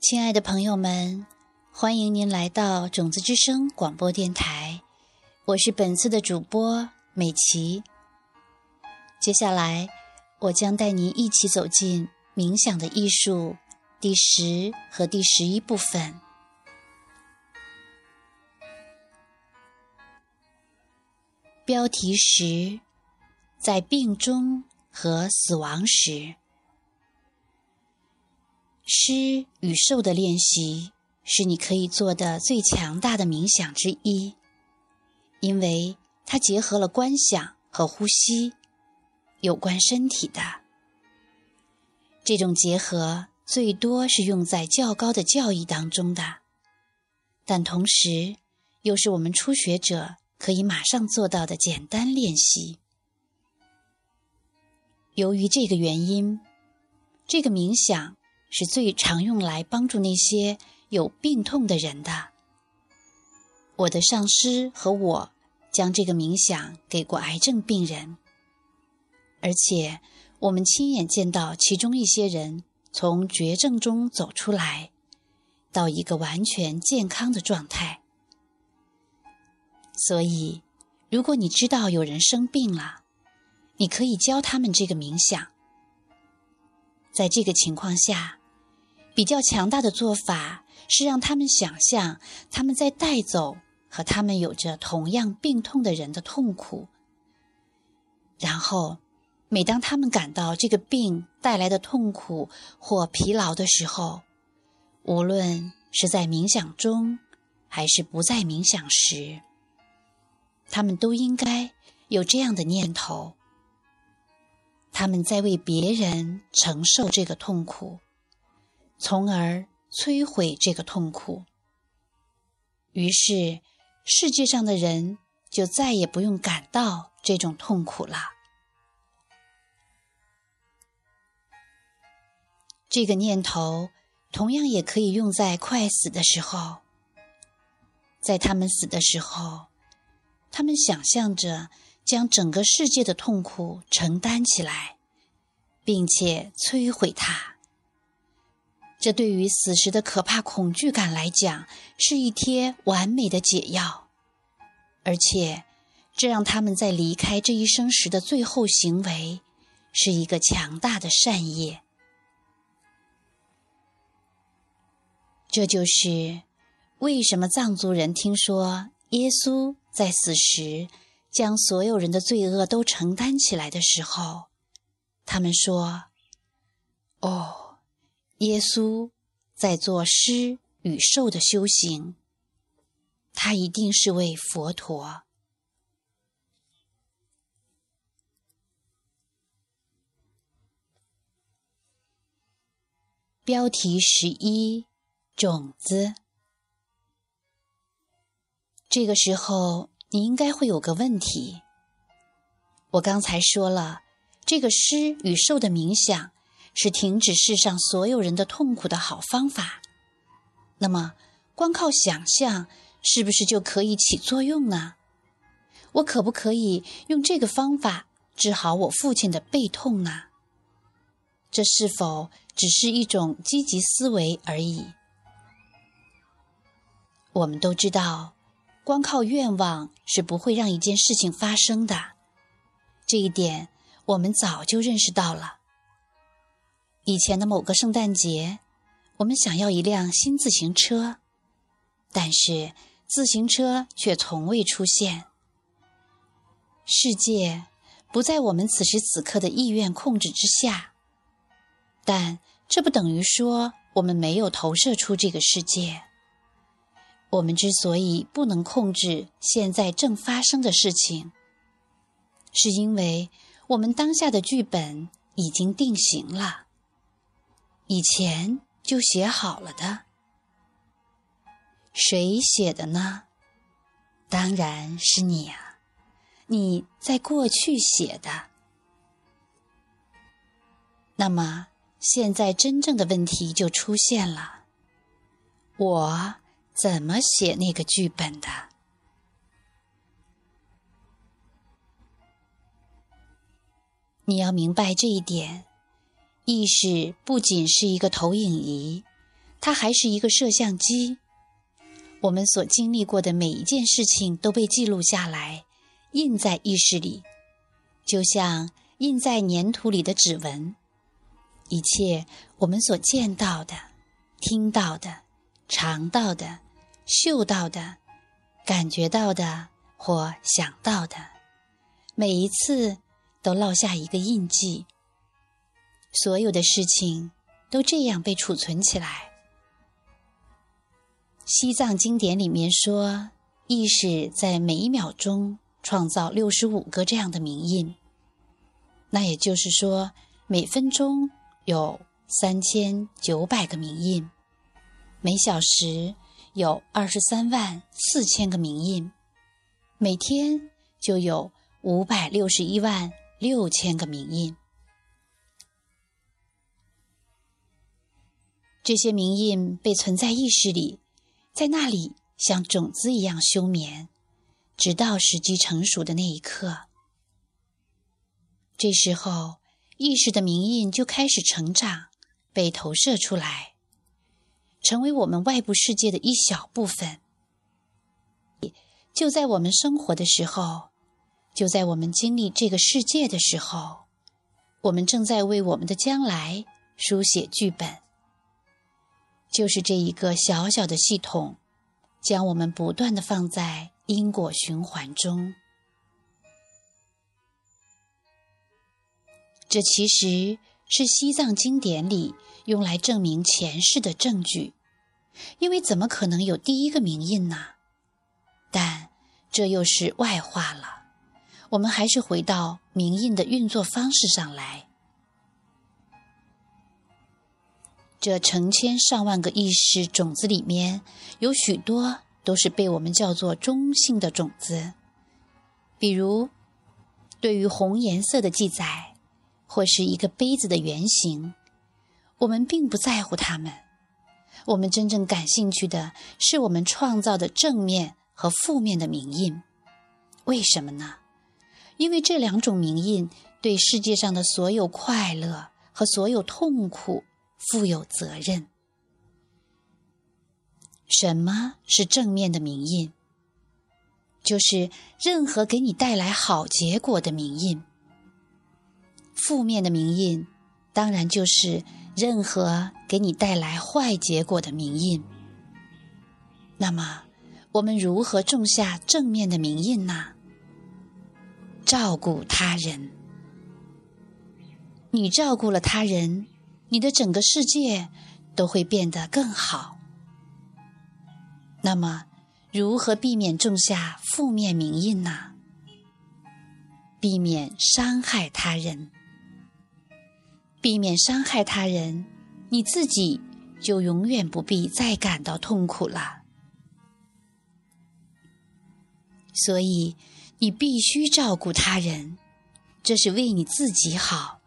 亲爱的朋友们，欢迎您来到种子之声广播电台，我是本次的主播美琪。接下来，我将带您一起走进冥想的艺术第十和第十一部分。标题十：在病中和死亡时。施与受的练习是你可以做的最强大的冥想之一，因为它结合了观想和呼吸，有关身体的。这种结合最多是用在较高的教义当中的，但同时又是我们初学者可以马上做到的简单练习。由于这个原因，这个冥想。是最常用来帮助那些有病痛的人的。我的上师和我将这个冥想给过癌症病人，而且我们亲眼见到其中一些人从绝症中走出来，到一个完全健康的状态。所以，如果你知道有人生病了，你可以教他们这个冥想。在这个情况下。比较强大的做法是让他们想象他们在带走和他们有着同样病痛的人的痛苦，然后每当他们感到这个病带来的痛苦或疲劳的时候，无论是在冥想中还是不在冥想时，他们都应该有这样的念头：他们在为别人承受这个痛苦。从而摧毁这个痛苦，于是世界上的人就再也不用感到这种痛苦了。这个念头同样也可以用在快死的时候，在他们死的时候，他们想象着将整个世界的痛苦承担起来，并且摧毁它。这对于死时的可怕恐惧感来讲，是一贴完美的解药，而且这让他们在离开这一生时的最后行为，是一个强大的善业。这就是为什么藏族人听说耶稣在死时将所有人的罪恶都承担起来的时候，他们说：“哦。”耶稣在做施与受的修行，他一定是位佛陀。标题十一：种子。这个时候，你应该会有个问题。我刚才说了，这个施与受的冥想。是停止世上所有人的痛苦的好方法。那么，光靠想象是不是就可以起作用呢？我可不可以用这个方法治好我父亲的背痛呢？这是否只是一种积极思维而已？我们都知道，光靠愿望是不会让一件事情发生的。这一点我们早就认识到了。以前的某个圣诞节，我们想要一辆新自行车，但是自行车却从未出现。世界不在我们此时此刻的意愿控制之下，但这不等于说我们没有投射出这个世界。我们之所以不能控制现在正发生的事情，是因为我们当下的剧本已经定型了。以前就写好了的，谁写的呢？当然是你啊！你在过去写的。那么现在真正的问题就出现了：我怎么写那个剧本的？你要明白这一点。意识不仅是一个投影仪，它还是一个摄像机。我们所经历过的每一件事情都被记录下来，印在意识里，就像印在粘土里的指纹。一切我们所见到的、听到的、尝到的、嗅到的、感觉到的或想到的，每一次都烙下一个印记。所有的事情都这样被储存起来。西藏经典里面说，意识在每一秒钟创造六十五个这样的名印。那也就是说，每分钟有三千九百个名印，每小时有二十三万四千个名印，每天就有五百六十一万六千个名印。这些名印被存在意识里，在那里像种子一样休眠，直到时机成熟的那一刻。这时候，意识的名印就开始成长，被投射出来，成为我们外部世界的一小部分。就在我们生活的时候，就在我们经历这个世界的时候，我们正在为我们的将来书写剧本。就是这一个小小的系统，将我们不断的放在因果循环中。这其实是西藏经典里用来证明前世的证据，因为怎么可能有第一个名印呢？但这又是外话了，我们还是回到名印的运作方式上来。这成千上万个意识种子里面，有许多都是被我们叫做中性的种子。比如，对于红颜色的记载，或是一个杯子的原型，我们并不在乎它们。我们真正感兴趣的是我们创造的正面和负面的名印。为什么呢？因为这两种名印对世界上的所有快乐和所有痛苦。负有责任。什么是正面的名印？就是任何给你带来好结果的名印。负面的名印，当然就是任何给你带来坏结果的名印。那么，我们如何种下正面的名印呢？照顾他人。你照顾了他人。你的整个世界都会变得更好。那么，如何避免种下负面名印呢？避免伤害他人，避免伤害他人，你自己就永远不必再感到痛苦了。所以，你必须照顾他人，这是为你自己好。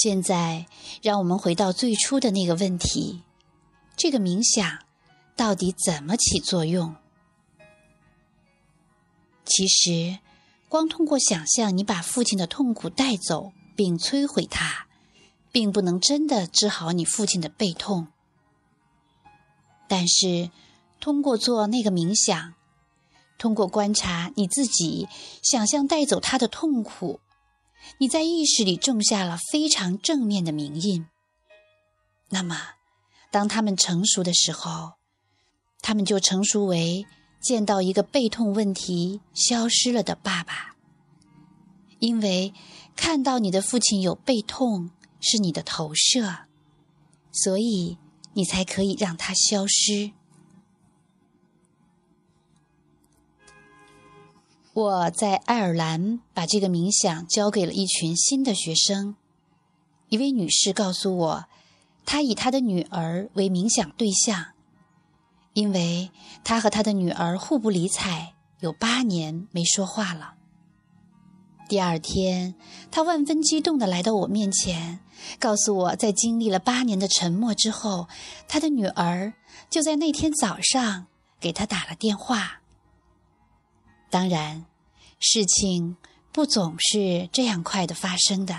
现在，让我们回到最初的那个问题：这个冥想到底怎么起作用？其实，光通过想象你把父亲的痛苦带走并摧毁它，并不能真的治好你父亲的背痛。但是，通过做那个冥想，通过观察你自己，想象带走他的痛苦。你在意识里种下了非常正面的名印。那么，当他们成熟的时候，他们就成熟为见到一个背痛问题消失了的爸爸。因为看到你的父亲有背痛是你的投射，所以你才可以让他消失。我在爱尔兰把这个冥想交给了一群新的学生。一位女士告诉我，她以她的女儿为冥想对象，因为她和她的女儿互不理睬，有八年没说话了。第二天，她万分激动地来到我面前，告诉我在经历了八年的沉默之后，她的女儿就在那天早上给她打了电话。当然。事情不总是这样快的发生的。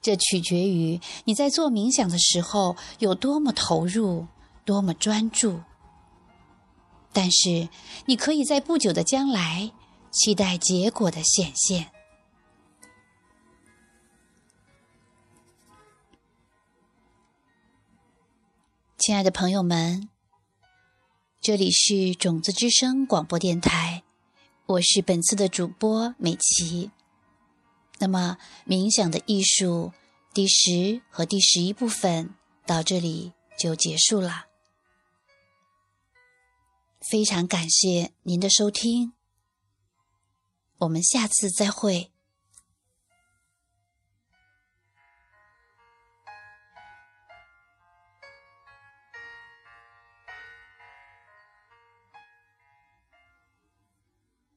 这取决于你在做冥想的时候有多么投入，多么专注。但是，你可以在不久的将来期待结果的显现。亲爱的朋友们，这里是种子之声广播电台，我是本次的主播美琪。那么，冥想的艺术第十和第十一部分到这里就结束了。非常感谢您的收听，我们下次再会。